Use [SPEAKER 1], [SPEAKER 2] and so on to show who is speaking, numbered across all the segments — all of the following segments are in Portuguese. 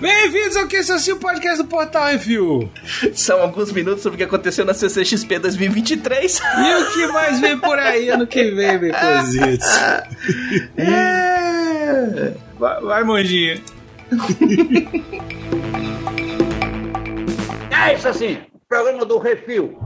[SPEAKER 1] Bem-vindos ao Que Isso Assim, o podcast do Portal Review.
[SPEAKER 2] São alguns minutos sobre o que aconteceu na CCXP 2023.
[SPEAKER 1] E o que mais vem por aí ano que vem, Becositos?
[SPEAKER 2] É...
[SPEAKER 1] Vai, vai Mondinho.
[SPEAKER 3] É isso assim, programa do Refil.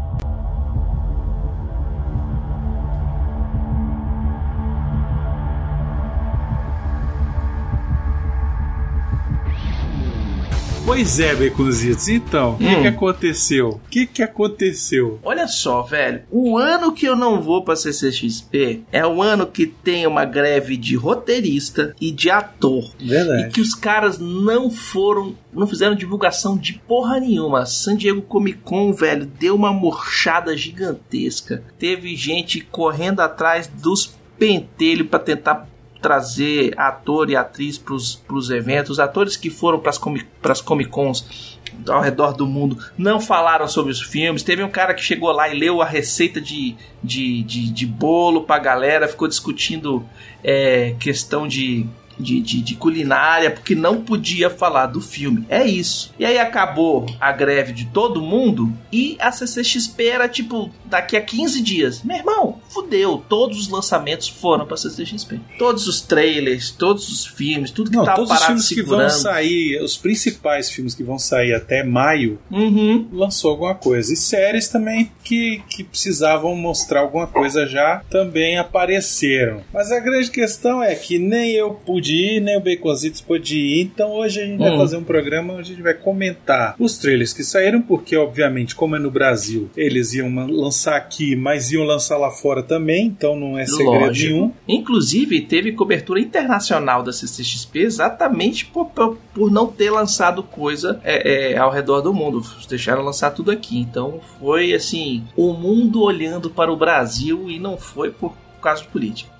[SPEAKER 1] Pois é, Beconzitos. Então, o que,
[SPEAKER 2] Hum.
[SPEAKER 1] que aconteceu? O que, que aconteceu?
[SPEAKER 2] Olha só, velho. O ano que eu não vou pra CCXP é o ano que tem uma greve de roteirista e de ator. E
[SPEAKER 1] Verdade.
[SPEAKER 2] que os caras não foram, não fizeram divulgação de porra nenhuma. San Diego Comic Con, velho, deu uma murchada gigantesca. Teve gente correndo atrás dos pentelhos pra tentar trazer ator e atriz pros, pros eventos. Os atores que foram comi pras Comic Cons ao redor do mundo não falaram sobre os filmes. Teve um cara que chegou lá e leu a receita de, de, de, de bolo pra galera, ficou discutindo é, questão de, de, de, de culinária, porque não podia falar do filme. É isso. E aí acabou a greve de todo mundo e a CCXP era tipo daqui a 15 dias. Meu irmão, fudeu. Todos os lançamentos foram pra CCXP. Todos os trailers, todos os filmes, tudo que
[SPEAKER 1] Não,
[SPEAKER 2] tava
[SPEAKER 1] todos os
[SPEAKER 2] parado
[SPEAKER 1] filmes que
[SPEAKER 2] segurando.
[SPEAKER 1] vão sair, os principais filmes que vão sair até maio,
[SPEAKER 2] Uhum.
[SPEAKER 1] lançou alguma coisa. E séries também que, que precisavam mostrar alguma coisa já também apareceram. Mas a grande questão é que nem eu pude ir, nem o Baconzitos pôde ir. Então hoje a gente vai
[SPEAKER 2] Hum.
[SPEAKER 1] fazer um programa onde a gente vai comentar os trailers que saíram, porque obviamente, como é no Brasil, eles iam lançar aqui, mas iam lançar lá fora também, então não é segredo
[SPEAKER 2] Lógico.
[SPEAKER 1] nenhum.
[SPEAKER 2] Inclusive, teve cobertura internacional da CCXP exatamente por, por, por não ter lançado coisa é, é, ao redor do mundo. Deixaram lançar tudo aqui. Então foi assim: o mundo olhando para o Brasil e não foi por causa de política.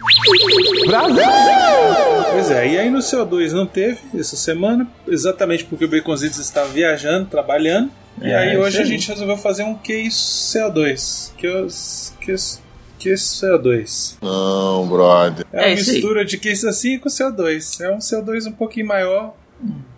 [SPEAKER 1] Pois é, e aí no CO2 não teve essa semana, exatamente porque o Baconzitos estava viajando, trabalhando. E
[SPEAKER 2] É,
[SPEAKER 1] aí hoje
[SPEAKER 2] isso
[SPEAKER 1] a
[SPEAKER 2] aí.
[SPEAKER 1] gente resolveu fazer um que isso CO2. Que os que que isso CO2.
[SPEAKER 4] Não, brother.
[SPEAKER 1] É uma
[SPEAKER 2] É aí.
[SPEAKER 1] mistura de que isso assim com CO2. É um CO2 um pouquinho maior,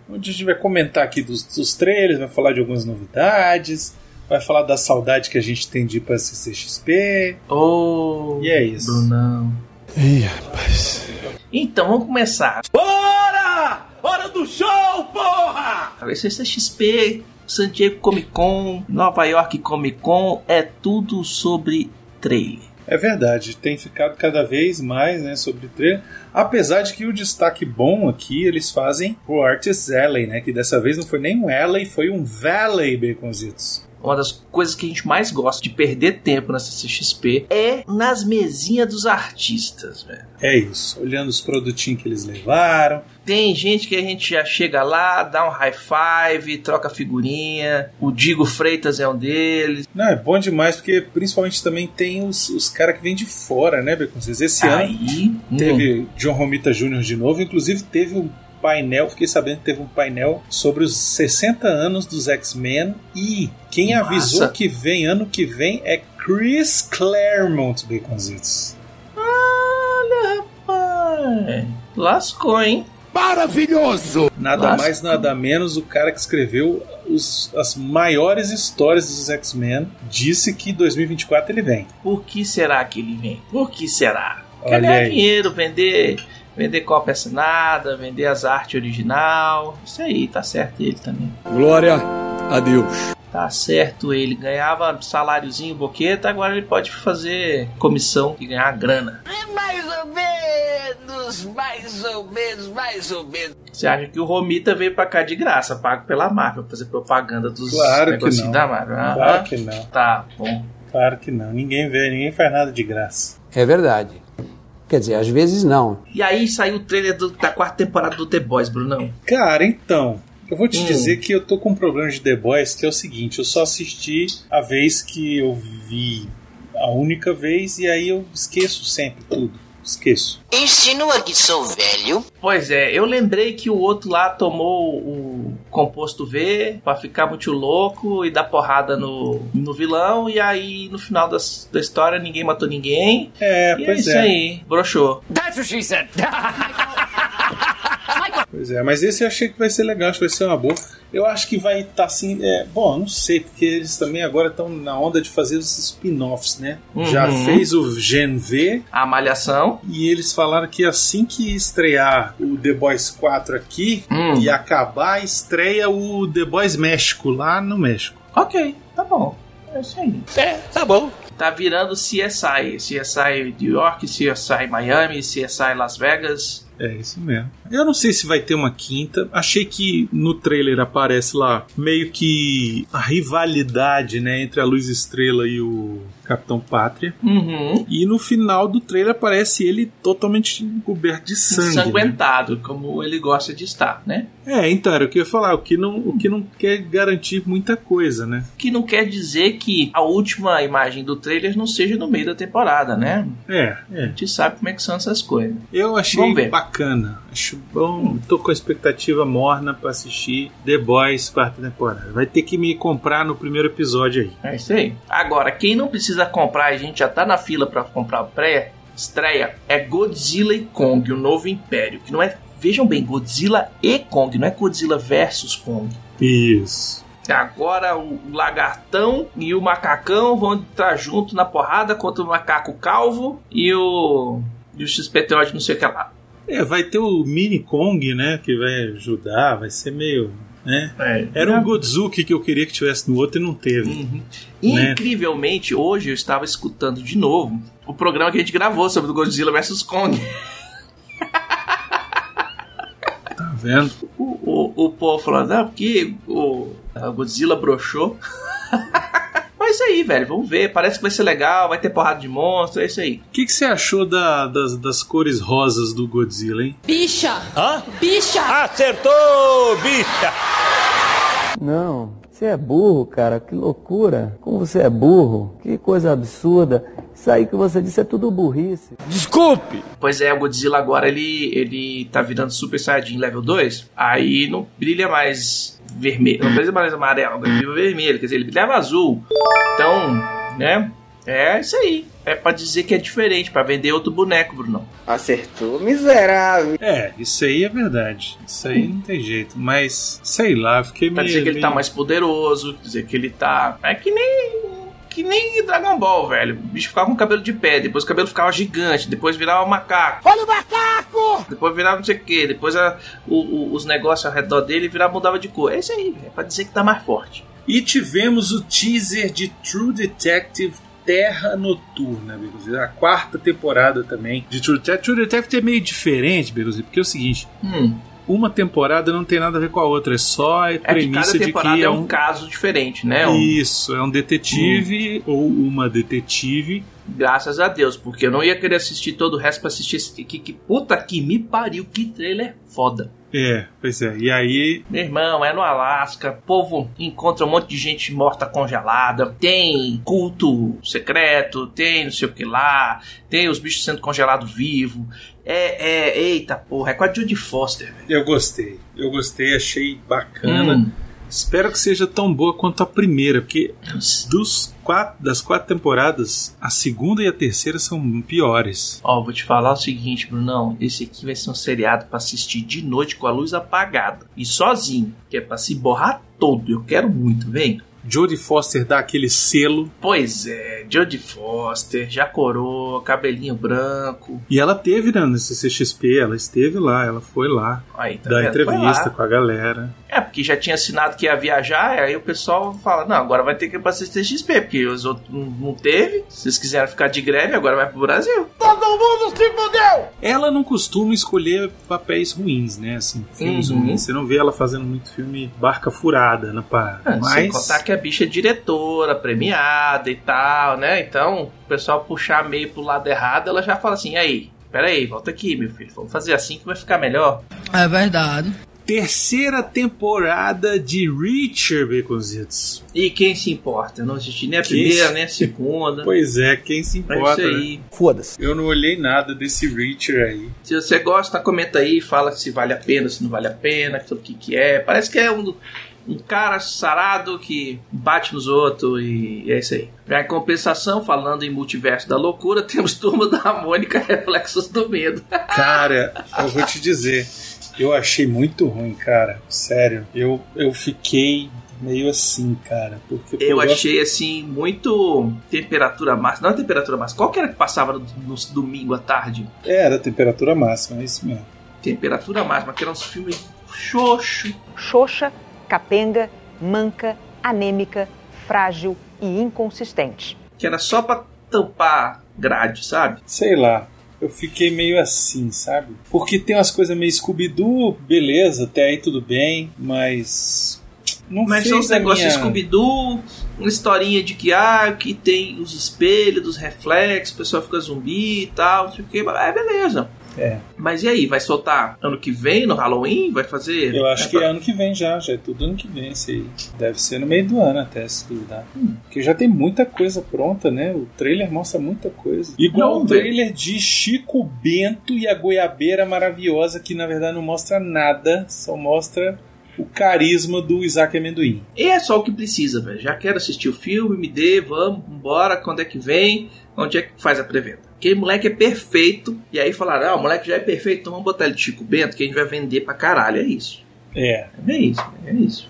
[SPEAKER 1] onde a gente vai comentar aqui dos, dos trailers, vai falar de algumas novidades, vai falar da saudade que a gente tem de ir pra CCXP.
[SPEAKER 2] Oh,
[SPEAKER 1] E é isso.
[SPEAKER 2] Brunão.
[SPEAKER 4] Ih, rapaz.
[SPEAKER 2] Então vamos começar.
[SPEAKER 3] Bora! Hora do show, porra!
[SPEAKER 2] A CCXP, San Diego Comic Con, Nova York Comic Con, é tudo sobre trailer.
[SPEAKER 1] É verdade, tem ficado cada vez mais né, sobre trailer. Apesar de que o destaque bom aqui eles fazem o Artist Alley, né? Que dessa vez não foi nem um Alley, foi um Valley Baconzitos.
[SPEAKER 2] Uma das coisas que a gente mais gosta de perder tempo na CCXP é nas mesinhas dos artistas, velho.
[SPEAKER 1] É isso, olhando os produtinhos que eles levaram.
[SPEAKER 2] Tem gente que a gente já chega lá, dá um high five, troca figurinha. O Digo Freitas é um deles.
[SPEAKER 1] Não, é bom demais, porque principalmente também tem os, os caras que vêm de fora, né, Baconzitos? Esse ano
[SPEAKER 2] Aí, hum,
[SPEAKER 1] teve John Romita Jr. de novo, inclusive teve um painel, fiquei sabendo que teve um painel sobre os 60 anos dos X-Men e quem
[SPEAKER 2] Massa.
[SPEAKER 1] avisou que vem ano que vem é Chris Claremont, Baconzitos.
[SPEAKER 2] olha, rapaz. Lascou, hein?
[SPEAKER 4] Maravilhoso!
[SPEAKER 1] Nada
[SPEAKER 2] Nossa.
[SPEAKER 1] mais, nada menos, o cara que escreveu os- as maiores histórias dos X-Men disse que 2024 ele vem.
[SPEAKER 2] Por que será que ele vem? Por que será? Quer ganhar dinheiro, vender, vender cópia assinada, vender as artes original. Isso aí, tá certo ele também.
[SPEAKER 5] Glória a Deus.
[SPEAKER 2] Tá certo ele. Ganhava saláriozinho, boqueta, agora ele pode fazer comissão e ganhar grana.
[SPEAKER 6] Mais ou menos, mais ou menos, mais ou menos.
[SPEAKER 2] Você acha que o Romita veio pra cá de graça, pago pela Marvel, pra fazer propaganda dos
[SPEAKER 1] Claro que
[SPEAKER 2] negocinhos
[SPEAKER 1] não.
[SPEAKER 2] da Marvel? Aham.
[SPEAKER 1] Claro que não,
[SPEAKER 2] Tá bom.
[SPEAKER 1] claro que não. Ninguém vê, ninguém faz nada de graça.
[SPEAKER 7] É verdade. Quer dizer, às vezes não.
[SPEAKER 2] E aí saiu o trailer do- da quarta temporada do The Boys, Brunão.
[SPEAKER 1] Cara, então, eu vou te
[SPEAKER 2] Hum.
[SPEAKER 1] dizer que eu tô com um problema de The Boys, que é o seguinte, eu só assisti a vez que eu vi a única vez e aí eu esqueço sempre tudo. Esqueço.
[SPEAKER 6] Insinua que sou velho.
[SPEAKER 2] Pois é, eu lembrei que o outro lá tomou o composto V pra ficar muito louco e dar porrada no, no vilão. E aí, no final das, da história, ninguém matou ninguém.
[SPEAKER 1] É,
[SPEAKER 2] E é
[SPEAKER 1] pois
[SPEAKER 2] isso
[SPEAKER 1] é.
[SPEAKER 2] aí, broxou.
[SPEAKER 6] That's what she said.
[SPEAKER 1] Pois é, mas esse eu achei que vai ser legal, acho que vai ser uma boa. Eu acho que vai estar assim. É, bom, não sei, porque eles também agora estão na onda de fazer os spin-offs, né?
[SPEAKER 2] Uhum.
[SPEAKER 1] Já fez o Gen V
[SPEAKER 2] A malhação.
[SPEAKER 1] e eles falaram que assim que estrear o The Boys 4 aqui
[SPEAKER 2] Hum.
[SPEAKER 1] e acabar, estreia o The Boys México, lá no México.
[SPEAKER 2] Ok, tá bom. É isso aí.
[SPEAKER 3] É, tá bom.
[SPEAKER 2] Tá virando CSI. CSI New York, CSI Miami, CSI Las Vegas.
[SPEAKER 1] É isso mesmo. Eu não sei se vai ter uma quinta. Achei que no trailer aparece lá meio que a rivalidade, né, entre a Luz Estrela e o Capitão Pátria.
[SPEAKER 2] Uhum.
[SPEAKER 1] E no final do trailer aparece ele totalmente coberto de sangue. né?
[SPEAKER 2] Ensanguentado, como ele gosta de estar, né?
[SPEAKER 1] É, então era o que eu ia falar. O que não, o que não quer garantir muita coisa, né?
[SPEAKER 2] Que não quer dizer que a última imagem do trailer não seja no meio da temporada, né?
[SPEAKER 1] É,
[SPEAKER 2] A
[SPEAKER 1] é.
[SPEAKER 2] gente sabe como é que são essas coisas.
[SPEAKER 1] Eu achei bacana. Acho bom. Tô com a expectativa morna pra assistir The Boys quarta temporada. Vai ter que me comprar no primeiro episódio aí.
[SPEAKER 2] É isso aí. Agora, quem não precisa comprar, a gente já tá na fila pra comprar o pré, estreia, é Godzilla e Kong, o novo império. Que não é. Vejam bem, Godzilla e Kong, não é Godzilla versus Kong.
[SPEAKER 1] Isso.
[SPEAKER 2] Agora o lagartão e o macacão vão entrar junto na porrada contra o macaco calvo e o. E o XPTO de não sei o que lá.
[SPEAKER 1] É, vai ter o Mini Kong, né? Que vai ajudar. Vai ser meio. Né?
[SPEAKER 2] É,
[SPEAKER 1] Era um Godzuki que eu queria que tivesse no outro e não teve.
[SPEAKER 2] Uhum.
[SPEAKER 1] né?
[SPEAKER 2] Incrivelmente, hoje eu estava escutando de novo o programa que a gente gravou sobre o Godzilla vs Kong.
[SPEAKER 1] Tá vendo?
[SPEAKER 2] O, o, o povo falando, ah, porque o, o Godzilla broxou. É isso aí, velho. Vamos ver. Parece que vai ser legal, vai ter porrada de monstro, é isso aí.
[SPEAKER 1] O que, que você achou da- das, das cores rosas do Godzilla, hein?
[SPEAKER 8] Bicha!
[SPEAKER 3] Hã?
[SPEAKER 8] Bicha!
[SPEAKER 3] Acertou, bicha!
[SPEAKER 9] Não, você é burro, cara, que loucura. Como você é burro, que coisa absurda. Isso aí que você disse é tudo burrice.
[SPEAKER 3] Desculpe!
[SPEAKER 2] Pois é, o Godzilla agora ele, ele tá virando Super Saiyajin level 2. Aí não brilha mais vermelho, não brilha mais amarelo, agora brilha vermelho, quer dizer, ele brilhava azul. Então, né? É isso aí. É pra dizer que é diferente, pra vender outro boneco, Bruno.
[SPEAKER 10] Acertou, miserável.
[SPEAKER 1] É, isso aí é verdade. Isso aí não tem jeito. Mas, sei lá, fiquei
[SPEAKER 2] Pra
[SPEAKER 1] meio.
[SPEAKER 2] dizer que ele tá mais poderoso, dizer que ele tá. É que nem. Que nem Dragon Ball, velho. O bicho ficava com cabelo de pé, depois o cabelo ficava gigante, depois virava macaco.
[SPEAKER 8] Olha o macaco!
[SPEAKER 2] Depois virava não sei o que, depois a- o- o- os negócios ao redor dele virava, mudava de cor. É isso aí, é pra dizer que tá mais forte.
[SPEAKER 1] E tivemos o teaser de True Detective Terra Noturna, Beruzi. A quarta temporada também de True Detective. True Detective é meio diferente, Beruzi, porque é o seguinte:
[SPEAKER 2] Hum,
[SPEAKER 1] uma temporada não tem nada a ver com a outra, é só a
[SPEAKER 2] é que
[SPEAKER 1] premissa
[SPEAKER 2] cada
[SPEAKER 1] de
[SPEAKER 2] temporada
[SPEAKER 1] que
[SPEAKER 2] é um caso diferente, né? Um-
[SPEAKER 1] Isso, é um detetive ou uma detetive.
[SPEAKER 2] graças a Deus, porque eu não ia querer assistir todo o resto pra assistir esse que, que puta que me pariu, que trailer foda.
[SPEAKER 1] É, pois é. E aí,
[SPEAKER 2] Meu irmão, é no Alasca, o povo encontra um monte de gente morta congelada, tem culto secreto, tem não sei o que lá, tem os bichos sendo congelados vivos. É, é, eita porra, é com a Judy Foster, velho.
[SPEAKER 1] eu gostei. Eu gostei, achei bacana.
[SPEAKER 2] Hum.
[SPEAKER 1] Espero que seja tão boa quanto a primeira, porque dos quatro, das quatro temporadas, a segunda e a terceira são piores.
[SPEAKER 2] Ó, vou te falar o seguinte, Brunão. Esse aqui vai ser um seriado pra assistir de noite com a luz apagada. E sozinho, que é pra se borrar todo. Eu quero muito, vem.
[SPEAKER 1] Jodie Foster dá aquele selo
[SPEAKER 2] Pois é, Jodie Foster, já coroa, cabelinho branco.
[SPEAKER 1] e ela teve né, no CCXP, ela esteve lá, ela foi lá
[SPEAKER 2] Aí, tá
[SPEAKER 1] dar entrevista com a galera.
[SPEAKER 2] É, porque já tinha assinado que ia viajar, aí o pessoal fala, não, agora vai ter que ir pra CCXP, porque os outros não, teve. Se vocês quiseram ficar de greve, agora vai pro Brasil.
[SPEAKER 3] Todo mundo se fudeu!
[SPEAKER 1] Ela não costuma escolher papéis ruins, né? Assim, filmes
[SPEAKER 2] Uhum.
[SPEAKER 1] ruins. Você não vê ela fazendo muito filme barca furada na parada.
[SPEAKER 2] Sem
[SPEAKER 1] Mas
[SPEAKER 2] contar que a bicha é diretora, premiada e tal, né? Então, o pessoal puxar meio pro lado errado, ela já fala assim, aí, peraí, volta aqui, meu filho, vamos fazer assim que vai ficar melhor.
[SPEAKER 8] É verdade.
[SPEAKER 1] Terceira temporada de Reacher, Baconzitos.
[SPEAKER 2] E quem se importa? Eu não assisti nem a
[SPEAKER 1] Quem
[SPEAKER 2] primeira,
[SPEAKER 1] se-
[SPEAKER 2] nem a segunda.
[SPEAKER 1] Pois é, quem se
[SPEAKER 2] É
[SPEAKER 1] importa?
[SPEAKER 2] isso
[SPEAKER 1] né?
[SPEAKER 2] aí.
[SPEAKER 9] Foda-se.
[SPEAKER 1] Eu não olhei nada desse Reacher aí.
[SPEAKER 2] Se você gosta, comenta aí, fala se vale a pena, se não vale a pena, sobre o que, que é. Parece que é um, um cara sarado que bate nos outros e é isso aí. Em compensação, falando em multiverso da loucura, temos Turma da Mônica Reflexos do Medo.
[SPEAKER 1] Cara, eu vou te dizer, eu achei muito ruim, cara. Sério. Eu, eu fiquei meio assim, cara. Porque
[SPEAKER 2] Eu
[SPEAKER 1] gosto-
[SPEAKER 2] achei assim, muito temperatura máxima. Não é temperatura máxima. Qual que era que passava no, no domingo à tarde?
[SPEAKER 1] É, era a temperatura máxima, é isso mesmo.
[SPEAKER 2] Temperatura máxima, que eram uns filmes xoxo.
[SPEAKER 8] Xoxa, capenga, manca, anêmica, frágil e inconsistente.
[SPEAKER 2] Que era só pra tampar grade, sabe?
[SPEAKER 1] Sei lá. Eu fiquei meio assim, sabe? Porque tem umas coisas meio Scooby-Doo, beleza, até aí tudo bem, mas. Não
[SPEAKER 2] Mas são
[SPEAKER 1] a
[SPEAKER 2] negócios
[SPEAKER 1] minha...
[SPEAKER 2] Scooby-Doo, uma historinha de que, ah, que tem os espelhos, dos reflexos, o pessoal fica zumbi e tal, não sei o que. É, beleza.
[SPEAKER 1] É.
[SPEAKER 2] Mas e aí, vai soltar ano que vem, no Halloween? Vai fazer?
[SPEAKER 1] Eu acho
[SPEAKER 2] É
[SPEAKER 1] que
[SPEAKER 2] pra-
[SPEAKER 1] é ano que vem já, já é tudo ano que vem esse aí. Deve ser no meio do ano até, se duvidar.
[SPEAKER 2] Hum.
[SPEAKER 1] Porque já tem muita coisa pronta, né? O trailer mostra muita coisa. Igual o trailer de Chico Bento e a Goiabeira Maravilhosa, que na verdade não mostra nada, só mostra o carisma do Isaac Amendoim.
[SPEAKER 2] E é só o que precisa, velho. Já quero assistir o filme, me dê, vamos, embora, quando é que vem, onde é que faz a pré-venda. Porque moleque é perfeito, e aí falaram, ah, o moleque já é perfeito, então vamos botar ele de Chico Bento, que a gente vai vender pra caralho, é isso.
[SPEAKER 1] É.
[SPEAKER 2] É isso, é isso.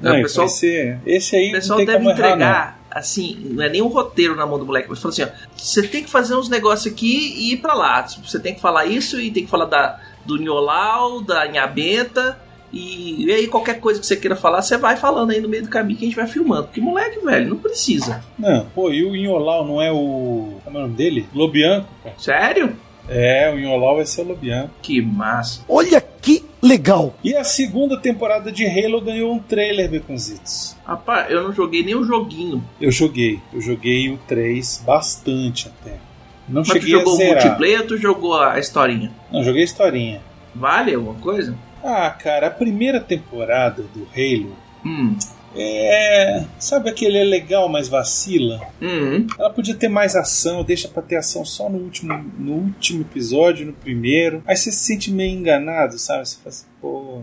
[SPEAKER 1] Não,
[SPEAKER 2] o
[SPEAKER 1] e
[SPEAKER 2] pessoal,
[SPEAKER 1] ser... Esse aí
[SPEAKER 2] o pessoal
[SPEAKER 1] não
[SPEAKER 2] deve
[SPEAKER 1] como errar,
[SPEAKER 2] entregar, assim, não é nem um roteiro na mão do moleque, mas fala assim, ó, você tem que fazer uns negócios aqui e ir pra lá. Você tem que falar isso e tem que falar da, do Nholau, da Inhabenta, e, e aí qualquer coisa que você queira falar, você vai falando aí no meio do caminho que a gente vai filmando. Porque moleque, velho, não precisa.
[SPEAKER 1] não. Não, pô, e o Inholau não é o... Como é o nome dele? Lobianco, cara.
[SPEAKER 2] Sério?
[SPEAKER 1] É, o Inholau vai ser o Lobianco.
[SPEAKER 2] Que massa.
[SPEAKER 9] Olha que legal.
[SPEAKER 1] E a segunda temporada de Halo ganhou um trailer, Beconzitos.
[SPEAKER 2] Rapaz, eu não joguei nem o joguinho.
[SPEAKER 1] Eu joguei. Eu joguei o 3 bastante até. Não
[SPEAKER 2] Mas tu
[SPEAKER 1] cheguei a
[SPEAKER 2] jogou o
[SPEAKER 1] zerar.
[SPEAKER 2] multiplayer ou tu jogou a historinha?
[SPEAKER 1] Não, joguei a historinha.
[SPEAKER 2] Vale alguma coisa?
[SPEAKER 1] Ah, cara, a primeira temporada do Halo
[SPEAKER 2] Hum.
[SPEAKER 1] é. Sabe aquele é legal, mas vacila?
[SPEAKER 2] Hum.
[SPEAKER 1] Ela podia ter mais ação, deixa pra ter ação só no último, no último episódio, no primeiro. Aí você se sente meio enganado, sabe? Você fala assim, pô.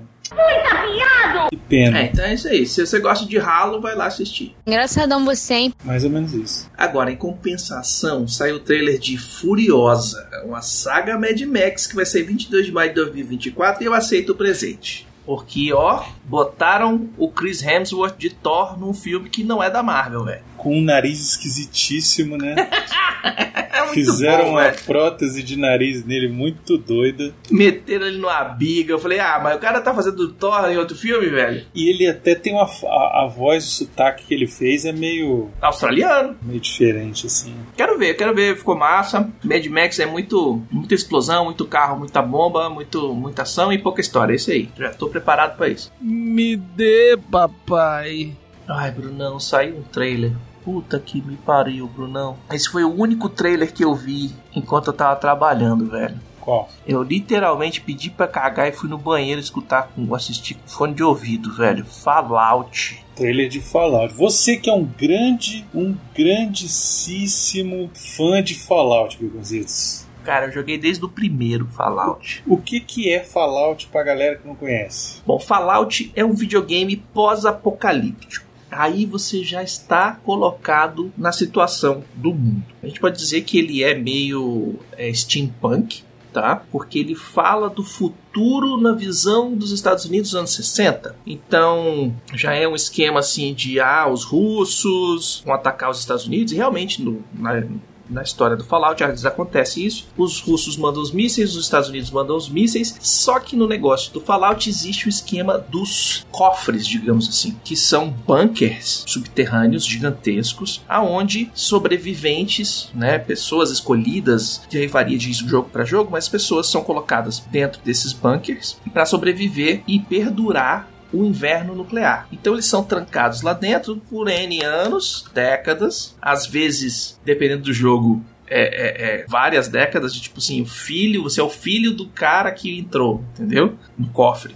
[SPEAKER 1] Que pena.
[SPEAKER 2] É, então é isso aí. Se você gosta de Halo, vai lá assistir.
[SPEAKER 11] Engraçadão você, hein?
[SPEAKER 1] Mais ou menos isso.
[SPEAKER 2] Agora, em compensação, saiu o trailer de Furiosa, uma saga Mad Max que vai ser 22 de maio de 2024 e eu aceito o presente. Porque, ó, botaram o Chris Hemsworth de Thor num filme que não é da Marvel, velho.
[SPEAKER 1] Com um nariz esquisitíssimo, né?
[SPEAKER 2] É muito
[SPEAKER 1] Fizeram
[SPEAKER 2] bom,
[SPEAKER 1] uma
[SPEAKER 2] velho.
[SPEAKER 1] prótese de nariz nele muito doida.
[SPEAKER 2] Meteram ele numa biga. Eu falei, ah, mas o cara tá fazendo Thor em outro filme, velho?
[SPEAKER 1] E ele até tem uma. A, a voz, o sotaque que ele fez é meio.
[SPEAKER 2] Australiano.
[SPEAKER 1] meio diferente, assim.
[SPEAKER 2] Quero ver, quero ver, ficou massa. Mad Max é muito, muita explosão, muito carro, muita bomba, muito, muita ação e pouca história. É isso aí. Já tô preparado pra isso.
[SPEAKER 5] Me dê, papai.
[SPEAKER 2] Ai, Brunão, saiu um trailer. Puta que me pariu, Brunão. Esse foi o único trailer que eu vi enquanto eu tava trabalhando, velho.
[SPEAKER 1] Qual?
[SPEAKER 2] Eu literalmente pedi pra cagar e fui no banheiro escutar com assistir com fone de ouvido, velho. Fallout.
[SPEAKER 1] Trailer de Fallout. Você que é um grande, um grandíssimo fã de Fallout, Bigonzitos.
[SPEAKER 2] Cara, eu joguei desde o primeiro Fallout.
[SPEAKER 1] O que, que é Fallout pra galera que não conhece?
[SPEAKER 2] Bom, Fallout é um videogame pós-apocalíptico. Aí você já está colocado na situação do mundo. A gente pode dizer que ele é meio é, steampunk, tá? Porque ele fala do futuro na visão dos Estados Unidos dos anos 60. Então, já é um esquema assim de ah, os russos vão atacar os Estados Unidos e realmente no, na, na história do Fallout, às vezes acontece isso. Os russos mandam os mísseis, os Estados Unidos mandam os mísseis. Só que no negócio do Fallout existe o esquema dos cofres, digamos assim, que são bunkers subterrâneos gigantescos, aonde sobreviventes, né, pessoas escolhidas, que aí varia de jogo para jogo, mas pessoas são colocadas dentro desses bunkers para sobreviver e perdurar o inverno nuclear. Então eles são trancados lá dentro por N anos, décadas, às vezes, dependendo do jogo, é, é, é, várias décadas de tipo assim, o filho, você é o filho do cara que entrou, entendeu? No cofre.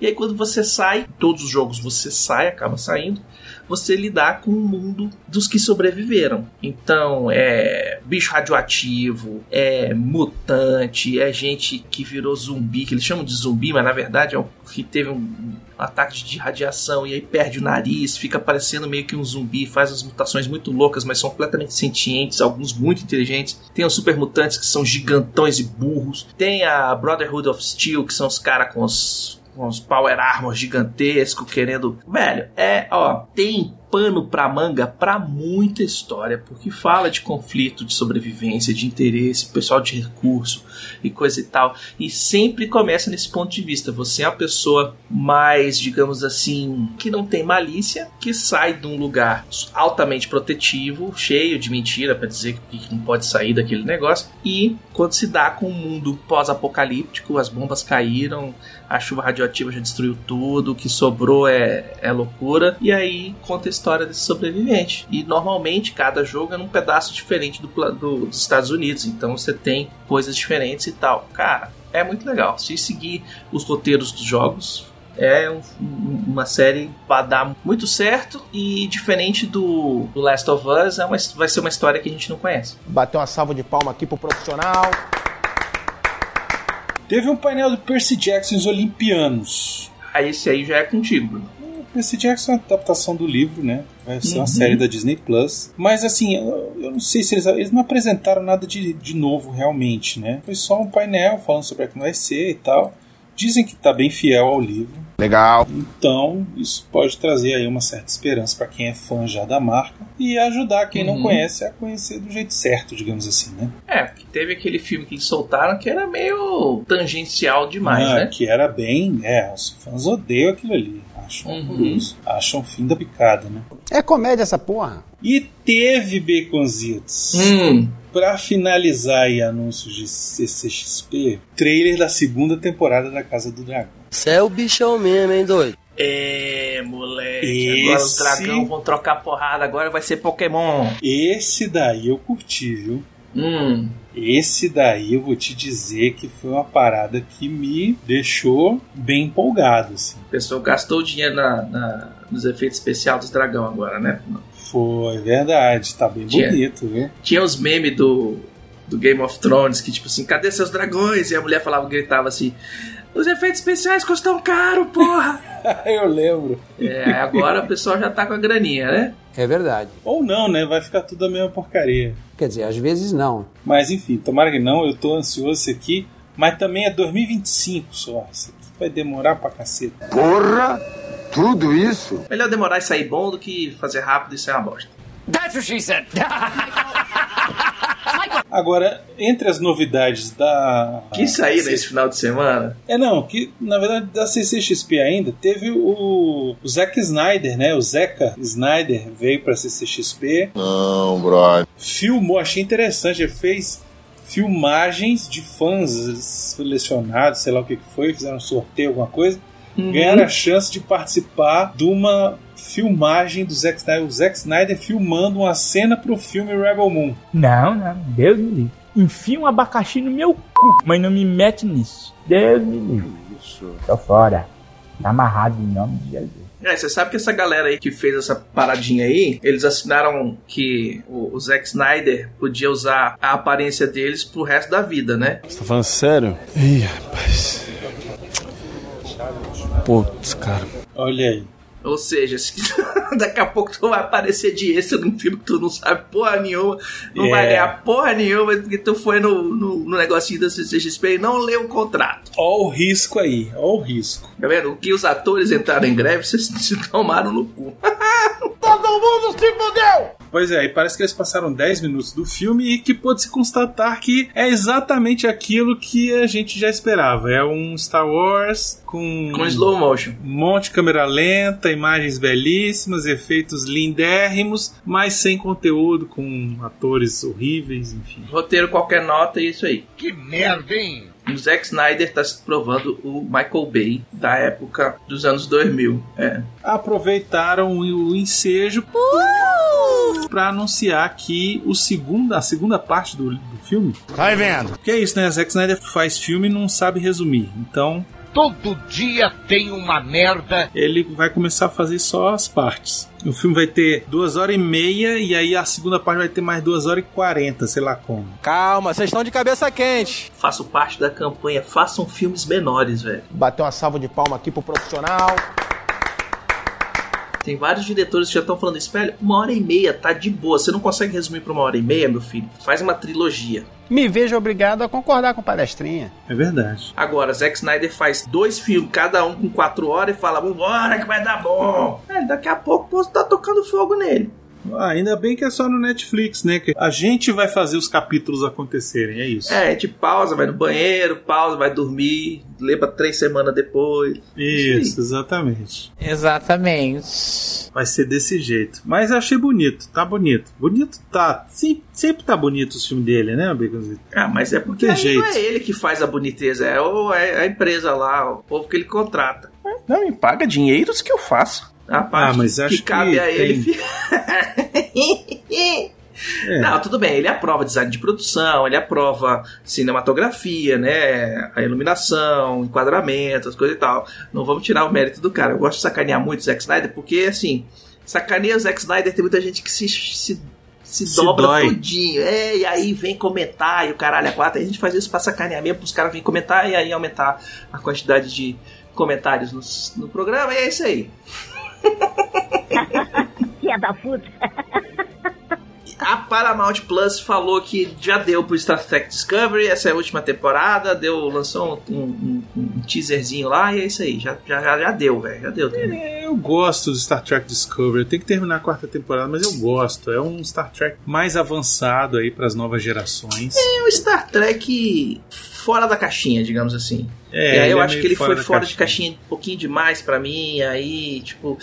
[SPEAKER 2] E aí quando você sai, todos os jogos você sai, acaba saindo, você lidar com o mundo dos que sobreviveram. Então, é bicho radioativo, é mutante, é gente que virou zumbi, que eles chamam de zumbi, mas na verdade é um que teve um ataque de radiação e aí perde o nariz, fica parecendo meio que um zumbi, faz as mutações muito loucas, mas são completamente sentientes, alguns muito inteligentes. Tem os super mutantes que são gigantões e burros. Tem a Brotherhood of Steel, que são os caras com os os Power Armor gigantesco querendo. Velho, é, ó, tem pano pra manga pra muita história, porque fala de conflito, de sobrevivência, de interesse, pessoal de recurso e coisa e tal. E sempre começa nesse ponto de vista. Você é uma pessoa mais, digamos assim, que não tem malícia, que sai de um lugar altamente protetivo, cheio de mentira para dizer que não pode sair daquele negócio. E quando se dá com o um mundo pós-apocalíptico, as bombas caíram, a chuva radioativa já destruiu tudo, o que sobrou é, é loucura. E aí conta a história desse sobrevivente. E normalmente cada jogo é num pedaço diferente do, do, dos Estados Unidos, então você tem coisas diferentes e tal. Cara, é muito legal. Se seguir os roteiros dos jogos, é um, uma série para dar muito certo e diferente do, do Last of Us, é uma, vai ser uma história que a gente não conhece.
[SPEAKER 11] Bateu uma salva de palma aqui pro profissional.
[SPEAKER 1] Teve um painel do Percy Jackson os Olimpianos.
[SPEAKER 2] Aí esse aí já é contigo.
[SPEAKER 1] Percy Jackson é uma adaptação do livro, né? Vai ser uhum. uma série da Disney Plus. Mas assim, eu, eu, não sei se eles, eles não apresentaram nada de, de novo realmente, né? Foi só um painel falando sobre como vai ser e tal. Dizem que está bem fiel ao livro.
[SPEAKER 11] Legal.
[SPEAKER 1] Então, isso pode trazer aí uma certa esperança para quem é fã já da marca e ajudar quem uhum. não conhece a conhecer do jeito certo, digamos assim, né?
[SPEAKER 2] É, que teve aquele filme que eles soltaram que era meio tangencial demais, ah, né?
[SPEAKER 1] Que era bem. É, os fãs odeiam aquilo ali. Acham uhum. Acham o fim da picada, né?
[SPEAKER 7] É comédia essa porra.
[SPEAKER 1] E teve Baconzitos.
[SPEAKER 2] Hum
[SPEAKER 1] para finalizar aí anúncios de CCXP, trailer da segunda temporada da Casa do Dragão.
[SPEAKER 10] Cê é o bichão mesmo, hein, doido?
[SPEAKER 2] É, moleque. Esse... Agora os dragão vão trocar porrada, agora vai ser Pokémon.
[SPEAKER 1] Esse daí eu curti, viu?
[SPEAKER 2] Hum.
[SPEAKER 1] Esse daí eu vou te dizer que foi uma parada que me deixou bem empolgado. Assim.
[SPEAKER 2] O pessoal gastou dinheiro na, na, nos efeitos especiais dos dragão agora, né?
[SPEAKER 1] Foi, verdade. Tá bem tinha, bonito, viu?
[SPEAKER 2] Tinha os memes do, do Game of Thrones que, tipo assim, cadê seus dragões? E a mulher falava, gritava assim. Os efeitos especiais custam caro, porra!
[SPEAKER 1] eu lembro.
[SPEAKER 2] É, agora o pessoal já tá com a graninha, né?
[SPEAKER 7] É verdade.
[SPEAKER 1] Ou não, né? Vai ficar tudo a mesma porcaria.
[SPEAKER 7] Quer dizer, às vezes não.
[SPEAKER 1] Mas enfim, tomara que não, eu tô ansioso isso aqui. Mas também é 2025 só. Isso aqui vai demorar pra caceta.
[SPEAKER 4] Porra! Tudo isso?
[SPEAKER 2] Melhor demorar e sair bom do que fazer rápido e sair uma bosta. That's what she said!
[SPEAKER 1] Agora, entre as novidades da.
[SPEAKER 2] Que saíram nesse final de semana?
[SPEAKER 1] É, não, que na verdade da CCXP ainda teve o, o Zack Snyder, né? O Zeca Snyder veio pra CCXP.
[SPEAKER 4] Não, brother.
[SPEAKER 1] Filmou, achei interessante. Ele fez filmagens de fãs selecionados, sei lá o que foi, fizeram um sorteio, alguma coisa. Uhum. Ganharam a chance de participar de uma filmagem do Zack Snyder, o Zack Snyder filmando uma cena pro filme Rebel Moon.
[SPEAKER 12] Não, não, Deus me livre. Enfia um abacaxi no meu cu, mas não me mete nisso. Deus me livre. Isso. Tô fora. Tá amarrado em nome de Jesus.
[SPEAKER 2] É, você sabe que essa galera aí que fez essa paradinha aí, eles assinaram que o, o Zack Snyder podia usar a aparência deles pro resto da vida, né?
[SPEAKER 1] Você tá falando sério? Ih, rapaz. Putz, cara. Olha aí.
[SPEAKER 2] Ou seja, se daqui a pouco tu vai aparecer de esse num filme que tu não sabe porra nenhuma, não vai ganhar porra nenhuma, porque tu foi no, no, no negocinho da CCXP e não leu o contrato.
[SPEAKER 1] Ó o risco aí, ó o risco.
[SPEAKER 2] Tá vendo? O que os atores entraram em greve, vocês se tomaram no cu.
[SPEAKER 3] Todo mundo se fodeu!
[SPEAKER 1] Pois é, e parece que eles passaram 10 minutos do filme e que pôde-se constatar que é exatamente aquilo que a gente já esperava. É um Star Wars com.
[SPEAKER 2] Com slow motion.
[SPEAKER 1] Um monte de câmera lenta, imagens belíssimas, efeitos lindérrimos, mas sem conteúdo, com atores horríveis, enfim.
[SPEAKER 2] Roteiro qualquer nota e isso aí.
[SPEAKER 3] Que merda, hein?
[SPEAKER 2] O Zack Snyder está se provando o Michael Bay da época dos anos 2000. É.
[SPEAKER 1] Aproveitaram o ensejo uh! Para anunciar que o segundo, a segunda parte do, do filme.
[SPEAKER 3] Vai vendo.
[SPEAKER 1] Que é isso, né? Zack Snyder faz filme e não sabe resumir. Então
[SPEAKER 3] Todo dia tem uma merda.
[SPEAKER 1] Ele vai começar a fazer só as partes. O filme vai ter duas horas e meia e aí a segunda parte vai ter mais duas horas e quarenta, sei lá como.
[SPEAKER 11] Calma, vocês estão de cabeça quente.
[SPEAKER 2] Faço parte da campanha, façam filmes menores, velho.
[SPEAKER 11] Bateu uma salva de palma aqui pro profissional.
[SPEAKER 2] Tem vários diretores que já estão falando isso, velho. Uma hora e meia tá de boa. Você não consegue resumir pra uma hora e meia, meu filho? Faz uma trilogia.
[SPEAKER 7] Me vejo obrigado a concordar com o palestrinha.
[SPEAKER 1] É verdade.
[SPEAKER 2] Agora, Zack Snyder faz dois filmes, cada um com quatro horas, e fala: Vambora que vai dar bom. É, daqui a pouco posso estar tocando fogo nele.
[SPEAKER 1] Ah, ainda bem que é só no Netflix, né? Que a gente vai fazer os capítulos acontecerem, é isso.
[SPEAKER 2] É, a gente pausa, vai no banheiro, pausa, vai dormir, lê pra três semanas depois.
[SPEAKER 1] Isso, exatamente.
[SPEAKER 12] Exatamente.
[SPEAKER 1] Vai ser desse jeito. Mas eu achei bonito, tá bonito. Bonito tá. Sempre, sempre tá bonito os filmes dele, né, Baconzito?
[SPEAKER 2] Ah, mas é porque aí
[SPEAKER 1] jeito.
[SPEAKER 2] não é ele que faz a boniteza, é, o, é a empresa lá, o povo que ele contrata. Não me paga dinheiros que eu faço. A parte
[SPEAKER 1] mas
[SPEAKER 2] que
[SPEAKER 1] acho
[SPEAKER 2] cabe
[SPEAKER 1] que
[SPEAKER 2] a ele.
[SPEAKER 1] tem- É.
[SPEAKER 2] Não, tudo bem, ele aprova design de produção, ele aprova cinematografia, né? A iluminação, enquadramento, as coisas e tal. Não vamos tirar o mérito do cara. Eu gosto de sacanear muito o Zack Snyder, porque assim, sacaneia o Zack Snyder, tem muita gente que se, se, se
[SPEAKER 1] Se
[SPEAKER 2] dobra
[SPEAKER 1] dói.
[SPEAKER 2] tudinho. É, e aí vem comentar, e o caralho é quatro. A gente faz isso pra sacanear mesmo, pros caras virem comentar e aí aumentar a quantidade de comentários no, no programa, e é isso aí.
[SPEAKER 13] Filha da puta.
[SPEAKER 2] A Paramount Plus falou que já deu pro Star Trek Discovery, essa é a última temporada, deu, lançou um, um- um teaserzinho lá e é isso aí, já, já, já, deu, velho, já deu. também.
[SPEAKER 1] Eu gosto do Star Trek Discovery. Eu tenho que terminar a quarta temporada, mas eu gosto. É um Star Trek mais avançado aí para as novas gerações.
[SPEAKER 2] É um Star Trek fora da caixinha, digamos assim.
[SPEAKER 1] É,
[SPEAKER 2] e aí eu
[SPEAKER 1] é
[SPEAKER 2] acho
[SPEAKER 1] meio
[SPEAKER 2] que ele
[SPEAKER 1] fora
[SPEAKER 2] foi fora de caixinha um pouquinho demais pra mim, aí, tipo,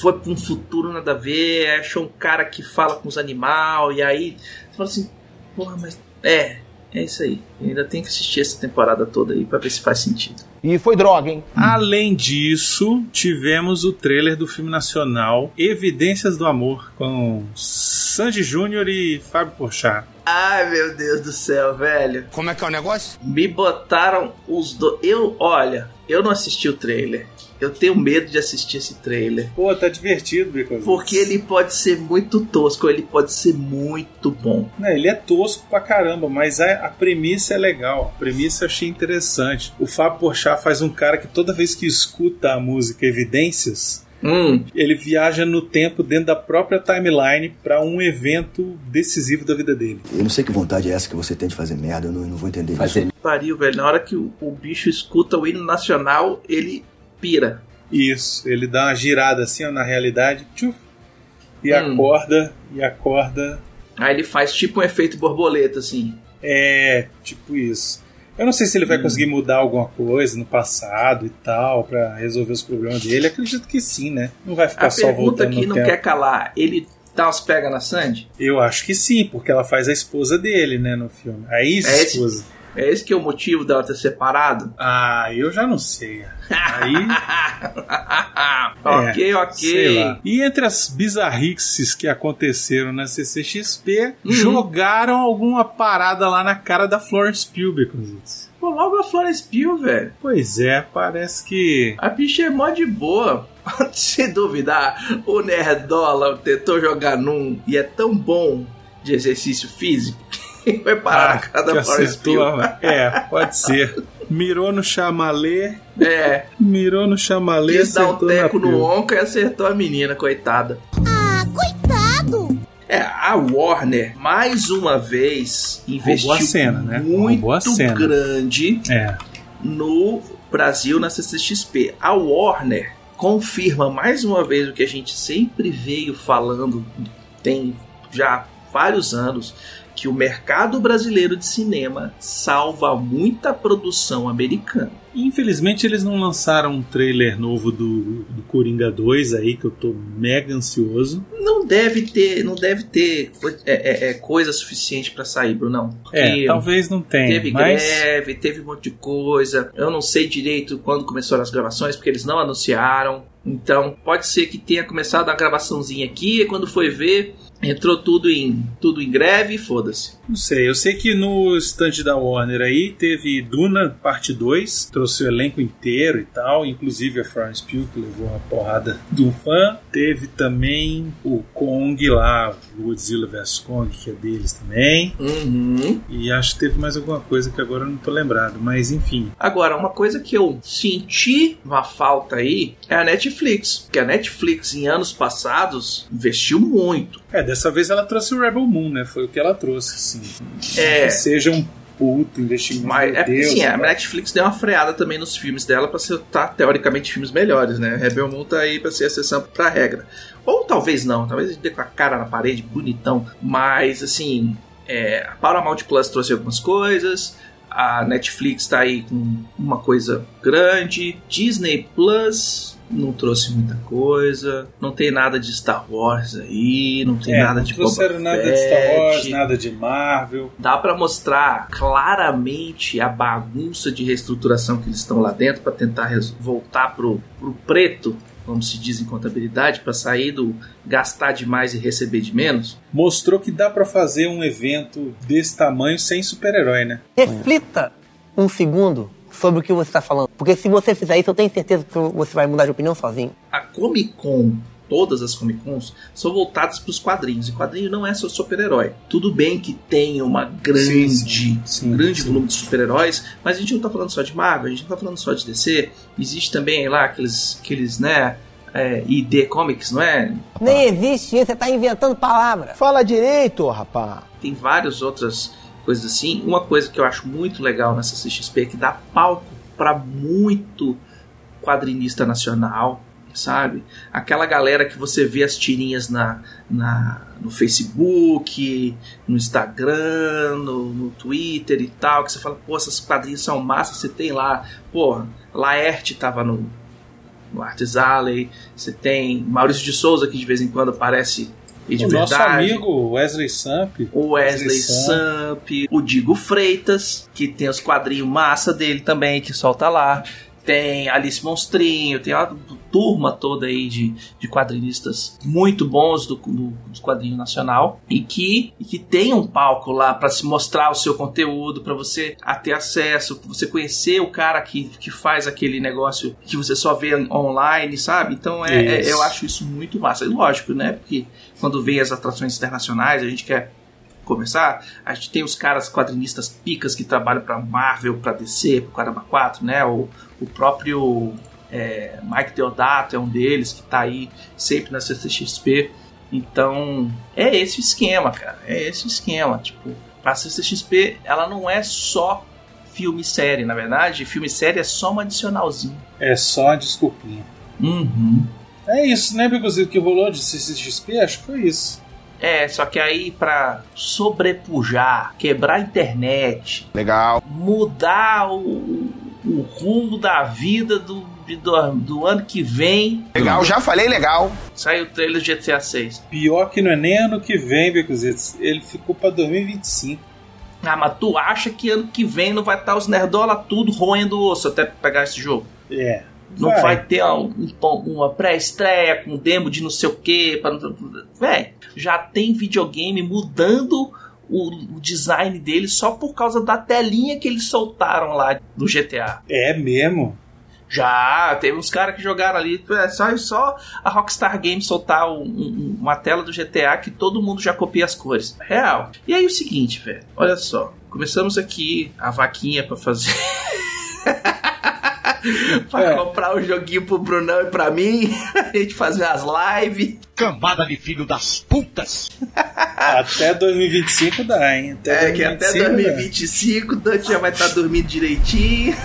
[SPEAKER 2] foi pra um futuro nada a ver, aí achou um cara que fala com os animais, e aí você fala assim, porra, mas é, é isso aí. Eu ainda tenho que assistir essa temporada toda aí pra ver se faz sentido.
[SPEAKER 11] E foi droga, hein?
[SPEAKER 1] Além disso, tivemos o trailer do filme nacional Evidências do Amor com Sandy Júnior e Fábio Porchat.
[SPEAKER 2] Ai, meu Deus do céu, velho.
[SPEAKER 4] Como é que é o negócio?
[SPEAKER 2] Me botaram os dois. Eu, olha, eu não assisti o trailer. Eu tenho medo de assistir esse trailer.
[SPEAKER 1] Pô, tá divertido, Bicos.
[SPEAKER 2] Porque ele pode ser muito tosco, ele pode ser muito bom.
[SPEAKER 1] Não, ele é tosco pra caramba, mas a, a premissa é legal. A premissa eu achei interessante. O Fábio Porchat faz um cara que toda vez que escuta a música Evidências,
[SPEAKER 2] Hum,
[SPEAKER 1] ele viaja no tempo dentro da própria timeline pra um evento decisivo da vida dele.
[SPEAKER 14] Eu não sei que vontade é essa que você tem de fazer merda, eu não, eu não vou entender isso.
[SPEAKER 2] pariu, velho. Na hora que o, o bicho escuta o hino nacional, ele pira.
[SPEAKER 1] Isso, ele dá uma girada assim ó, na realidade, tchuf, e
[SPEAKER 2] Hum.
[SPEAKER 1] acorda, e acorda.
[SPEAKER 2] Aí ele faz tipo um efeito borboleta, assim.
[SPEAKER 1] É, tipo isso. Eu não sei se ele vai conseguir mudar alguma coisa no passado e tal pra resolver os problemas dele. Acredito que sim, né? Não vai ficar
[SPEAKER 2] A
[SPEAKER 1] só
[SPEAKER 2] pergunta
[SPEAKER 1] voltando
[SPEAKER 2] que
[SPEAKER 1] no
[SPEAKER 2] não
[SPEAKER 1] tempo.
[SPEAKER 2] quer calar, ele dá umas pega na Sandy?
[SPEAKER 1] Eu acho que sim, porque ela faz a esposa dele, né, no filme. A
[SPEAKER 2] É
[SPEAKER 1] ex-esposa.
[SPEAKER 2] é esse que é o motivo dela ter separado?
[SPEAKER 1] Ah, eu já não sei. Aí.
[SPEAKER 2] ok,
[SPEAKER 1] é,
[SPEAKER 2] ok.
[SPEAKER 1] E entre as bizarrices que aconteceram na CCXP,
[SPEAKER 2] Uhum.
[SPEAKER 1] jogaram alguma parada lá na cara da Florence Pugh, Baconzitos.
[SPEAKER 2] Pô, logo a Florence Pugh, velho.
[SPEAKER 1] Pois é, parece que.
[SPEAKER 2] A bicha é mó de boa. Se duvidar, o Nerdola tentou jogar num e é tão bom de exercício físico vai parar na cara
[SPEAKER 1] que
[SPEAKER 2] da Florence Pugh.
[SPEAKER 1] É, pode ser. Mirou no chamalê,
[SPEAKER 2] É,
[SPEAKER 1] mirou no chamalê,
[SPEAKER 2] quis dar um teco no onca e acertou a menina, coitada.
[SPEAKER 13] Ah, coitado.
[SPEAKER 2] É, a Warner, mais uma vez, investiu
[SPEAKER 1] Roubou a cena, né?
[SPEAKER 2] muito
[SPEAKER 1] a cena.
[SPEAKER 2] grande
[SPEAKER 1] É.
[SPEAKER 2] no Brasil na CCXP. A Warner confirma mais uma vez o que a gente sempre veio falando, tem já vários anos, que o mercado brasileiro de cinema salva muita produção americana.
[SPEAKER 1] Infelizmente eles não lançaram um trailer novo do, do Coringa 2 aí, que eu tô mega ansioso.
[SPEAKER 2] Não deve ter, não deve ter é, é, é, coisa suficiente para sair, Brunão.
[SPEAKER 1] É, talvez não tenha,
[SPEAKER 2] Teve
[SPEAKER 1] mas
[SPEAKER 2] greve, teve um monte de coisa. Eu não sei direito quando começaram as gravações, porque eles não anunciaram. Então, pode ser que tenha começado a gravaçãozinha aqui, e quando foi ver, Entrou tudo em tudo em greve e foda-se.
[SPEAKER 1] Não sei, eu sei que no stand da Warner aí teve Duna parte 2, trouxe o elenco inteiro e tal, inclusive a Florence Pugh que levou uma porrada do fã. Teve também o Kong lá, o Godzilla vs Kong, que é deles também.
[SPEAKER 2] Uhum.
[SPEAKER 1] E acho que teve mais alguma coisa que agora eu não tô lembrado, mas enfim.
[SPEAKER 2] Agora, uma coisa que eu senti uma falta aí é a Netflix. Porque a Netflix, em anos passados, investiu muito.
[SPEAKER 1] É, dessa vez ela trouxe o Rebel Moon, né? Foi o que ela trouxe, assim.
[SPEAKER 2] É.
[SPEAKER 1] Que seja um puto investimento.
[SPEAKER 2] Mas é
[SPEAKER 1] Deus,
[SPEAKER 2] assim, a
[SPEAKER 1] cara.
[SPEAKER 2] Netflix deu uma freada também nos filmes dela pra soltar, teoricamente, filmes melhores, né? Rebel Moon tá aí pra ser a exceção pra regra. Ou talvez não, talvez a gente dê com a cara na parede, bonitão. Mas, assim, é, a Paramount Plus trouxe algumas coisas. A Netflix tá aí com uma coisa grande. Disney Plus não trouxe muita coisa. Não tem nada de Star Wars aí. Não tem
[SPEAKER 1] É,
[SPEAKER 2] nada
[SPEAKER 1] não
[SPEAKER 2] de
[SPEAKER 1] trouxeram
[SPEAKER 2] Boba
[SPEAKER 1] nada de Star Wars,
[SPEAKER 2] Fett.
[SPEAKER 1] nada de Marvel.
[SPEAKER 2] Dá pra mostrar claramente a bagunça de reestruturação que eles estão lá dentro para tentar voltar pro, pro preto, como se diz em contabilidade, para sair do gastar demais e receber de menos.
[SPEAKER 1] Mostrou que dá pra fazer um evento desse tamanho sem super-herói, né?
[SPEAKER 15] Reflita um segundo sobre o que você está falando. Porque se você fizer isso, eu tenho certeza que você vai mudar de opinião sozinho.
[SPEAKER 2] A Comic Con, todas as Comic Cons, são voltadas para os quadrinhos. E quadrinho não é só super-herói. Tudo bem que tem uma grande,
[SPEAKER 1] Sim, sim, sim,
[SPEAKER 2] um grande
[SPEAKER 1] sim.
[SPEAKER 2] volume de super-heróis, mas a gente não tá falando só de Marvel, a gente não tá falando só de DC. Existe também lá aqueles, aqueles né, é, ID Comics, não é?
[SPEAKER 15] Nem existe isso, você está inventando palavras.
[SPEAKER 11] Fala direito, rapá.
[SPEAKER 2] Tem várias outras coisas assim. Uma coisa que eu acho muito legal nessa CXP é que dá palco para muito quadrinista nacional, sabe? Aquela galera que você vê as tirinhas na, na, no Facebook, no Instagram, no, no Twitter e tal, que você fala, pô, essas quadrinhos são massas, você tem lá, pô, Laerte tava no, no Artes Alley, você tem Maurício de Souza que de vez em quando aparece e de
[SPEAKER 1] o nosso
[SPEAKER 2] verdade.
[SPEAKER 1] amigo Wesley Samp.
[SPEAKER 2] O Wesley Samp, o Digo Freitas, que tem os quadrinhos massa dele também, que solta lá. Tem Alice Monstrinho, tem uma turma toda aí de, de quadrinistas muito bons do, do, do quadrinho nacional e que, e que tem um palco lá para se mostrar o seu conteúdo, para você ter acesso, você conhecer o cara que, que faz aquele negócio que você só vê online, sabe? Então é, é- eu acho isso muito massa. E lógico, né? Porque quando vem as atrações internacionais, a gente quer conversar. A gente tem os caras quadrinistas picas que trabalham para Marvel, para DC, para Caramba 4, né? O, o próprio é, Mike Deodato é um deles que tá aí sempre na CCXP. Então, é esse o esquema, cara. É esse o esquema. Tipo, a CCXP, ela não é só filme e série, na verdade. Filme e série é só um adicionalzinho.
[SPEAKER 1] É só a desculpinha.
[SPEAKER 2] Uhum.
[SPEAKER 1] É isso, né, Bigozito, que rolou de CCXP? Acho que foi isso.
[SPEAKER 2] É, só que aí pra sobrepujar, quebrar a internet,
[SPEAKER 11] Legal.
[SPEAKER 2] mudar o, o rumo da vida do, do, do ano que vem,
[SPEAKER 11] Legal, já falei legal.
[SPEAKER 2] saiu o trailer do GTA 6.
[SPEAKER 1] Pior que não é nem ano que vem, Bigozito. Ele ficou pra 2025.
[SPEAKER 2] Ah, mas tu acha que ano que vem não vai estar os nerdola tudo roendo o osso até pegar esse jogo?
[SPEAKER 1] É.
[SPEAKER 2] Não vai, ter um- um- uma pré-estreia com demo de não sei o que. Véi, já tem videogame mudando o, o design dele só por causa da telinha que eles soltaram lá do GTA.
[SPEAKER 1] É mesmo?
[SPEAKER 2] Já, teve uns caras que jogaram ali. É só, só a Rockstar Games soltar um- um- uma tela do GTA que todo mundo já copia as cores. Real. E aí o seguinte, velho. Olha só. Começamos aqui a vaquinha pra fazer. pra
[SPEAKER 1] É.
[SPEAKER 2] comprar o joguinho pro Brunão e pra mim. a gente fazer as lives.
[SPEAKER 3] Cambada de filho das putas!
[SPEAKER 1] Até 2025 dá, hein? Até
[SPEAKER 2] É, que até
[SPEAKER 1] 2025 dá.
[SPEAKER 2] 2025 o Dante já vai estar dormindo direitinho.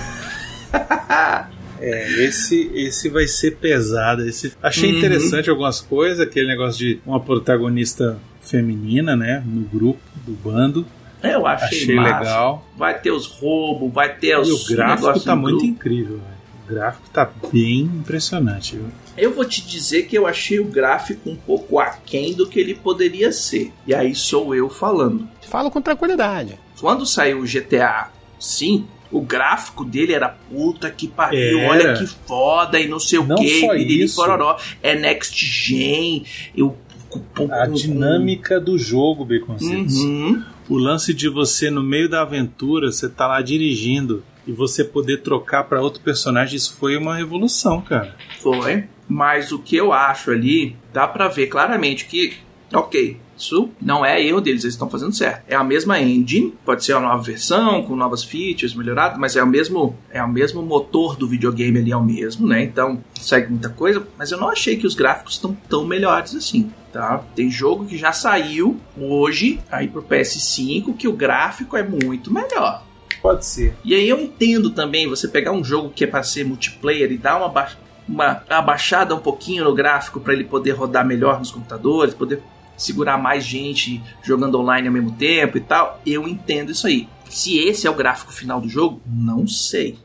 [SPEAKER 1] É, esse, esse vai ser pesado. Esse... Achei
[SPEAKER 2] Uhum.
[SPEAKER 1] interessante algumas coisas, aquele negócio de uma protagonista feminina, né? No grupo do bando.
[SPEAKER 2] Eu achei,
[SPEAKER 1] Achei
[SPEAKER 2] massa.
[SPEAKER 1] legal.
[SPEAKER 2] Vai ter os roubos, vai ter os
[SPEAKER 1] E o gráfico tá muito
[SPEAKER 2] grupo.
[SPEAKER 1] incrível, velho. O gráfico tá bem impressionante, viu?
[SPEAKER 2] Eu vou te dizer que eu achei o gráfico um pouco aquém do que ele poderia ser. E aí sou eu falando.
[SPEAKER 7] Falo com tranquilidade.
[SPEAKER 2] Quando saiu o GTA V, o gráfico dele era puta que pariu,
[SPEAKER 1] Era.
[SPEAKER 2] olha que foda e não sei o
[SPEAKER 1] Não
[SPEAKER 2] que, piriri
[SPEAKER 1] isso.
[SPEAKER 2] pororó. É next gen, eu
[SPEAKER 1] a dinâmica do jogo, Baconzitos.
[SPEAKER 2] Uhum.
[SPEAKER 1] O lance de você, no meio da aventura, você tá lá dirigindo e você poder trocar para outro personagem, isso foi uma revolução, cara.
[SPEAKER 2] Foi. Mas o que eu acho ali, dá pra ver claramente que, ok, isso não é erro deles, eles estão fazendo certo. É a mesma engine, pode ser uma nova versão, com novas features melhoradas, mas é o mesmo, é o mesmo motor do videogame ali, é o mesmo, né? Então segue muita coisa, mas eu não achei que os gráficos estão tão melhores assim. Tá? Tem jogo que já saiu hoje, aí pro PS5, que o gráfico é muito melhor.
[SPEAKER 1] Pode ser.
[SPEAKER 2] E aí eu entendo também você pegar um jogo que é para ser multiplayer e dar uma, ba uma abaixada um pouquinho no gráfico para ele poder rodar melhor nos computadores, poder segurar mais gente jogando online ao mesmo tempo e tal. Eu entendo isso aí. Se esse é o gráfico final do jogo, não sei.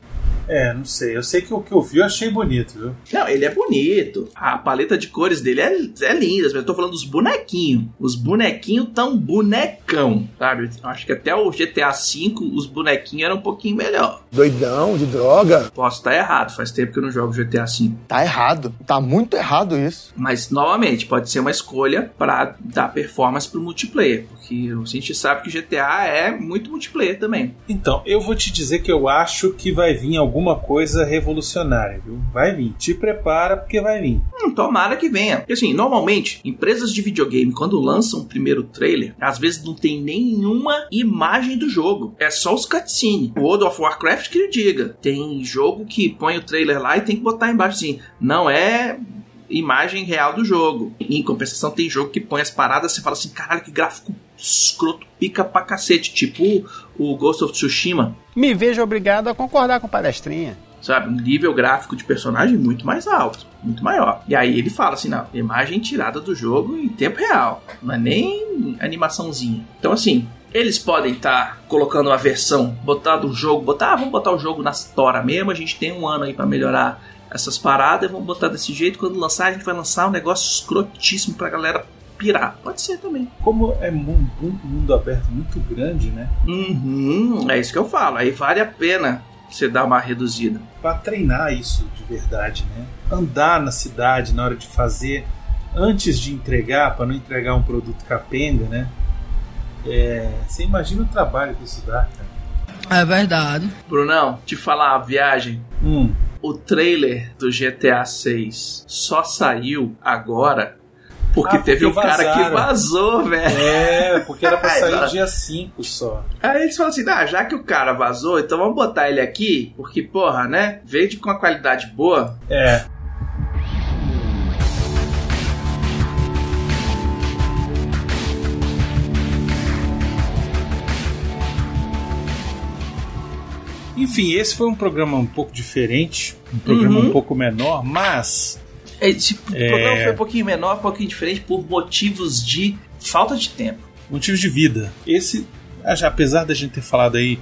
[SPEAKER 1] É, não sei. Eu sei que o que eu vi eu achei bonito, viu?
[SPEAKER 2] Não, ele é bonito. A paleta de cores dele é, é linda. Mas eu tô falando dos bonequinhos. Os bonequinhos tão bonecão, sabe? Eu acho que até o GTA V os bonequinhos eram um pouquinho melhor.
[SPEAKER 11] Doidão, de droga.
[SPEAKER 2] Posso estar errado, faz tempo que eu não jogo GTA V.
[SPEAKER 11] Tá errado. Tá muito errado isso.
[SPEAKER 2] Mas, novamente, pode ser uma escolha para dar performance pro multiplayer. Porque a gente sabe que GTA é muito multiplayer também.
[SPEAKER 1] Então, eu vou te dizer que eu acho que vai vir alguma coisa revolucionária, viu? Vai vir. Te prepara porque vai vir.
[SPEAKER 2] Hum, tomara que venha. Porque assim, normalmente, empresas de videogame, quando lançam o primeiro trailer, às vezes não tem nenhuma imagem do jogo. É só os cutscenes. O World of Warcraft que ele diga. Tem jogo que põe o trailer lá e tem que botar embaixo assim. Não é imagem real do jogo. Em compensação, tem jogo que põe as paradas e fala assim: caralho, que gráfico escroto pica pra cacete. Tipo o Ghost of Tsushima.
[SPEAKER 7] Me vejo obrigado a concordar com o palestrinha.
[SPEAKER 2] Sabe, um nível gráfico de personagem muito mais alto, muito maior. E aí ele fala assim: não, imagem tirada do jogo em tempo real, não é nem animaçãozinha. Então, assim, eles podem estar tá colocando uma versão, botar o jogo, botar, ah, vamos botar o jogo na tora mesmo, a gente tem um ano aí para melhorar essas paradas, vamos botar desse jeito, quando lançar a gente vai lançar um negócio escrotíssimo pra galera pirar. Pode ser também.
[SPEAKER 1] Como é mundo, mundo aberto muito grande, né?
[SPEAKER 2] Uhum, é isso que eu falo. Aí vale a pena você dar uma reduzida.
[SPEAKER 1] Para treinar isso de verdade, né? Andar na cidade na hora de fazer, antes de entregar, para não entregar um produto capenga, né? É, você imagina o trabalho que isso dá, cara.
[SPEAKER 5] É verdade.
[SPEAKER 2] Brunão, te falar a viagem.
[SPEAKER 1] Hum.
[SPEAKER 2] O trailer do GTA 6 só saiu agora porque
[SPEAKER 1] Ah,
[SPEAKER 2] teve um
[SPEAKER 1] porque
[SPEAKER 2] cara que vazou, velho.
[SPEAKER 1] É, porque era pra sair dia 5 só.
[SPEAKER 2] Aí eles falam assim: ah, já que o cara vazou, então vamos botar ele aqui, porque, porra, né? Veio de com uma qualidade boa.
[SPEAKER 1] É. Enfim, esse foi um programa um pouco diferente, um programa
[SPEAKER 2] Uhum.
[SPEAKER 1] um pouco menor, mas
[SPEAKER 2] Esse
[SPEAKER 1] É.
[SPEAKER 2] programa foi um pouquinho menor, um pouquinho diferente por motivos de falta de tempo.
[SPEAKER 1] motivos de vida. Esse, ah, apesar da gente ter falado aí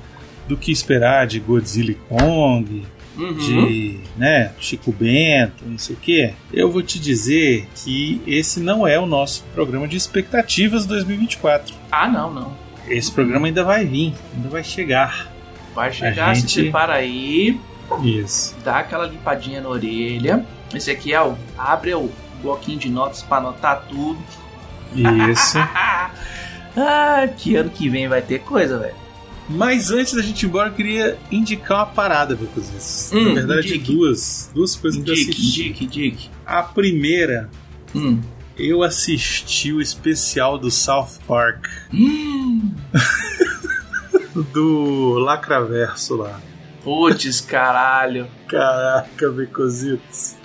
[SPEAKER 1] do que esperar de Godzilla e Kong,
[SPEAKER 2] Uhum.
[SPEAKER 1] de né, Chico Bento, não sei o que, eu vou te dizer que esse não é o nosso programa de expectativas 2024.
[SPEAKER 2] Ah, não, não.
[SPEAKER 1] Esse programa ainda vai vir, ainda vai chegar.
[SPEAKER 2] Vai chegar,
[SPEAKER 1] gente-
[SPEAKER 2] se prepara aí,
[SPEAKER 1] Isso.
[SPEAKER 2] dá aquela limpadinha na orelha. Esse aqui é o. Abre o bloquinho de notas pra anotar tudo.
[SPEAKER 1] Isso.
[SPEAKER 2] ah, que ano que vem vai ter coisa, velho.
[SPEAKER 1] Mas antes da gente ir embora, eu queria indicar uma parada, Lucas.
[SPEAKER 2] Hum,
[SPEAKER 1] Na verdade,
[SPEAKER 2] indique.
[SPEAKER 1] duas. Duas coisas que eu
[SPEAKER 2] Indique,
[SPEAKER 1] assisti.
[SPEAKER 2] indique, indique.
[SPEAKER 1] A primeira,
[SPEAKER 2] Hum.
[SPEAKER 1] eu assisti o especial do South Park.
[SPEAKER 2] Hum.
[SPEAKER 1] do Lacraverso lá.
[SPEAKER 2] Putz, caralho.
[SPEAKER 1] Caraca, Becositos.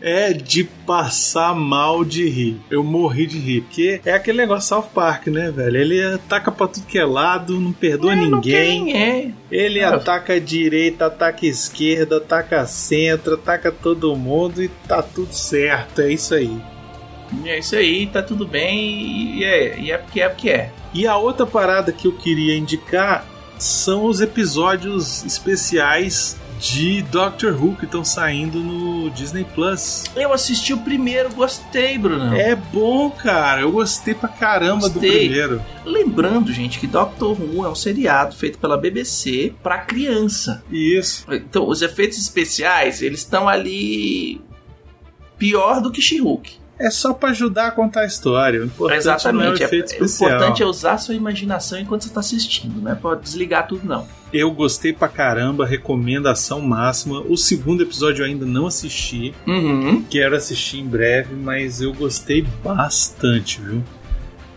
[SPEAKER 1] É de passar mal de rir. Eu morri de rir. Porque é aquele negócio South Park, né, velho? Ele ataca pra tudo que é lado, não perdoa
[SPEAKER 2] Não quer
[SPEAKER 1] ninguém.
[SPEAKER 2] ninguém.
[SPEAKER 1] Ele
[SPEAKER 2] Ah.
[SPEAKER 1] ataca a direita, ataca a esquerda, ataca a centro, ataca todo mundo e tá tudo certo. É isso aí.
[SPEAKER 2] E é isso aí, tá tudo bem e é, e é porque é porque é.
[SPEAKER 1] E a outra parada que eu queria indicar são os episódios especiais de Doctor Who que estão saindo no Disney Plus.
[SPEAKER 2] Eu assisti o primeiro, gostei, Bruno.
[SPEAKER 1] É bom, cara. Eu gostei pra caramba do
[SPEAKER 2] Gostei.
[SPEAKER 1] primeiro.
[SPEAKER 2] Lembrando, gente, que Doctor Who é um seriado feito pela BBC pra criança.
[SPEAKER 1] Isso.
[SPEAKER 2] Então, os efeitos especiais, eles estão ali pior do que She-Hulk.
[SPEAKER 1] É só pra ajudar a contar a história. O importante é o
[SPEAKER 2] Exatamente. é, o
[SPEAKER 1] especial.
[SPEAKER 2] importante é usar a sua imaginação enquanto você tá assistindo, não é pra desligar tudo, não.
[SPEAKER 1] Eu gostei pra caramba, recomendação máxima. O segundo episódio eu ainda não assisti.
[SPEAKER 2] Uhum.
[SPEAKER 1] Quero assistir em breve, mas eu gostei bastante, viu?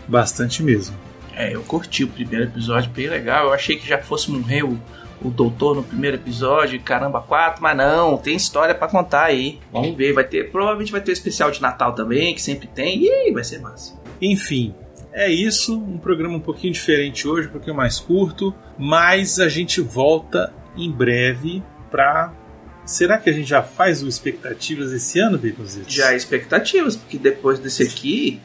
[SPEAKER 1] Bastante mesmo.
[SPEAKER 2] É, eu curti o primeiro episódio, bem legal. Eu achei que já fosse morrer o, o doutor no primeiro episódio, caramba, quatro, mas não, tem história pra contar aí. Vamos ver, vai ter, provavelmente vai ter o especial de Natal também, que sempre tem, e vai ser massa.
[SPEAKER 1] Enfim, é isso. Um programa um pouquinho diferente hoje, um pouquinho mais curto, mas a gente volta em breve pra. Será que a gente já faz o expectativas esse ano, Baconzitos?
[SPEAKER 2] Já expectativas, porque depois desse aqui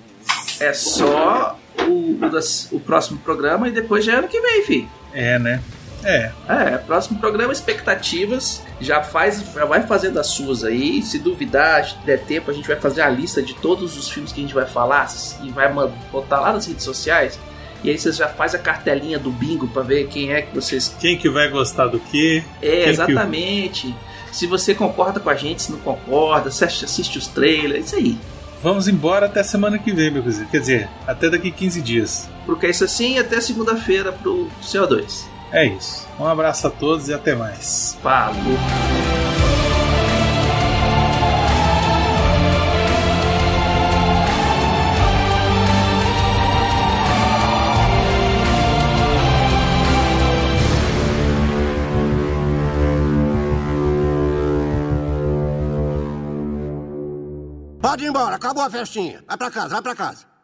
[SPEAKER 2] é só o, o, das- o próximo programa e depois já é ano que vem, fi.
[SPEAKER 1] É, né? É.
[SPEAKER 2] É, próximo programa, expectativas. Já faz, já vai fazendo as suas aí. Se duvidar, se der tempo, a gente vai fazer a lista de todos os filmes que a gente vai falar e vai botar lá nas redes sociais. E aí vocês já faz a cartelinha do bingo pra ver quem é que vocês.
[SPEAKER 1] Quem que vai gostar do quê?
[SPEAKER 2] É,
[SPEAKER 1] Quem que-
[SPEAKER 2] exatamente. Se você concorda com a gente, se não concorda, se assiste os trailers, isso aí.
[SPEAKER 1] Vamos embora até semana que vem, meu cozinho. Quer dizer, até daqui 15 dias.
[SPEAKER 2] Porque é isso assim até segunda-feira pro CO2.
[SPEAKER 1] É isso. Um abraço a todos e até mais.
[SPEAKER 2] Falou.
[SPEAKER 16] Pode ir embora, acabou a festinha. Vai pra casa, vai pra casa.